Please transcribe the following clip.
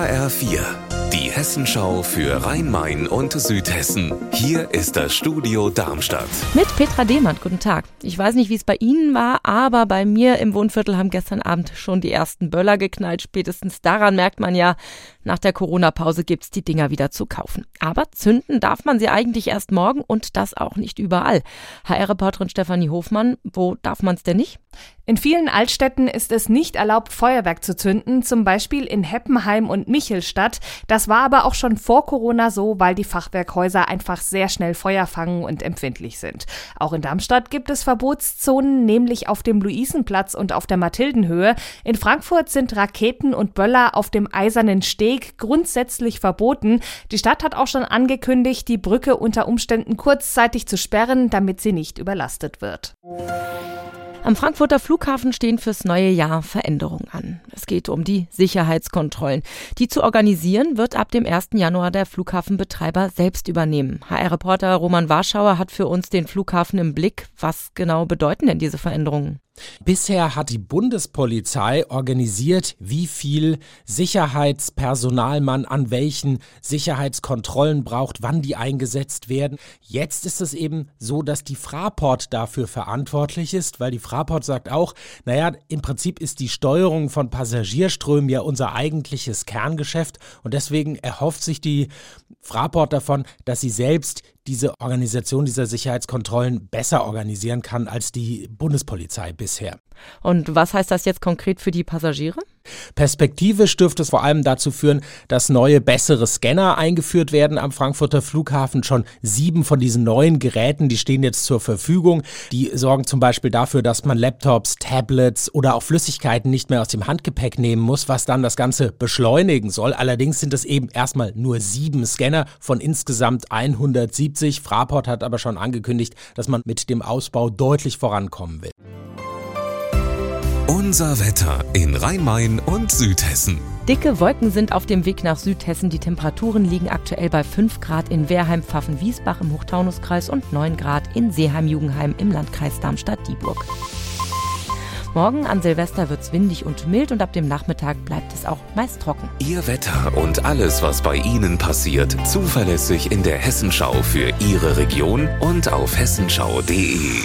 HR4, die Hessenschau für Rhein-Main und Südhessen. Hier ist das Studio Darmstadt. Mit Petra Dehmann, guten Tag. Ich weiß nicht, wie es bei Ihnen war, aber bei mir im Wohnviertel haben gestern Abend schon die ersten Böller geknallt. Spätestens daran merkt man ja, nach der Corona-Pause gibt's die Dinger wieder zu kaufen. Aber zünden darf man sie eigentlich erst morgen und das auch nicht überall. HR-Reporterin Stefanie Hofmann, wo darf man's denn nicht? In vielen Altstädten ist es nicht erlaubt, Feuerwerk zu zünden, zum Beispiel in Heppenheim und Michelstadt. Das war aber auch schon vor Corona so, weil die Fachwerkhäuser einfach sehr schnell Feuer fangen und empfindlich sind. Auch in Darmstadt gibt es Verbotszonen, nämlich auf dem Luisenplatz und auf der Mathildenhöhe. In Frankfurt sind Raketen und Böller auf dem Eisernen Steg grundsätzlich verboten. Die Stadt hat auch schon angekündigt, die Brücke unter Umständen kurzzeitig zu sperren, damit sie nicht überlastet wird. Am Frankfurter Flughafen stehen fürs neue Jahr Veränderungen an. Es geht um die Sicherheitskontrollen. Die zu organisieren wird ab dem 1. Januar der Flughafenbetreiber selbst übernehmen. HR-Reporter Roman Warschauer hat für uns den Flughafen im Blick. Was genau bedeuten denn diese Veränderungen? Bisher hat die Bundespolizei organisiert, wie viel Sicherheitspersonal man an welchen Sicherheitskontrollen braucht, wann die eingesetzt werden. Jetzt ist es eben so, dass die Fraport dafür verantwortlich ist, weil die Fraport sagt auch, naja, im Prinzip ist die Steuerung von Passagierströmen ja unser eigentliches Kerngeschäft und deswegen erhofft sich die Fraport davon, dass sie selbst diese Organisation dieser Sicherheitskontrollen besser organisieren kann als die Bundespolizei bisher. Und was heißt das jetzt konkret für die Passagiere? Perspektivisch dürfte es vor allem dazu führen, dass neue, bessere Scanner eingeführt werden am Frankfurter Flughafen. Schon sieben von diesen neuen Geräten, die stehen jetzt zur Verfügung. Die sorgen zum Beispiel dafür, dass man Laptops, Tablets oder auch Flüssigkeiten nicht mehr aus dem Handgepäck nehmen muss, was dann das Ganze beschleunigen soll. Allerdings sind es eben erstmal nur sieben Scanner von insgesamt 170. Fraport hat aber schon angekündigt, dass man mit dem Ausbau deutlich vorankommen will. Unser Wetter in Rhein-Main und Südhessen. Dicke Wolken sind auf dem Weg nach Südhessen. Die Temperaturen liegen aktuell bei 5 Grad in Wehrheim, Pfaffen-Wiesbach im Hochtaunuskreis und 9 Grad in Seeheim-Jugenheim im Landkreis Darmstadt-Dieburg. Morgen an Silvester wird es windig und mild und ab dem Nachmittag bleibt es auch meist trocken. Ihr Wetter und alles, was bei Ihnen passiert, zuverlässig in der Hessenschau für Ihre Region und auf hessenschau.de.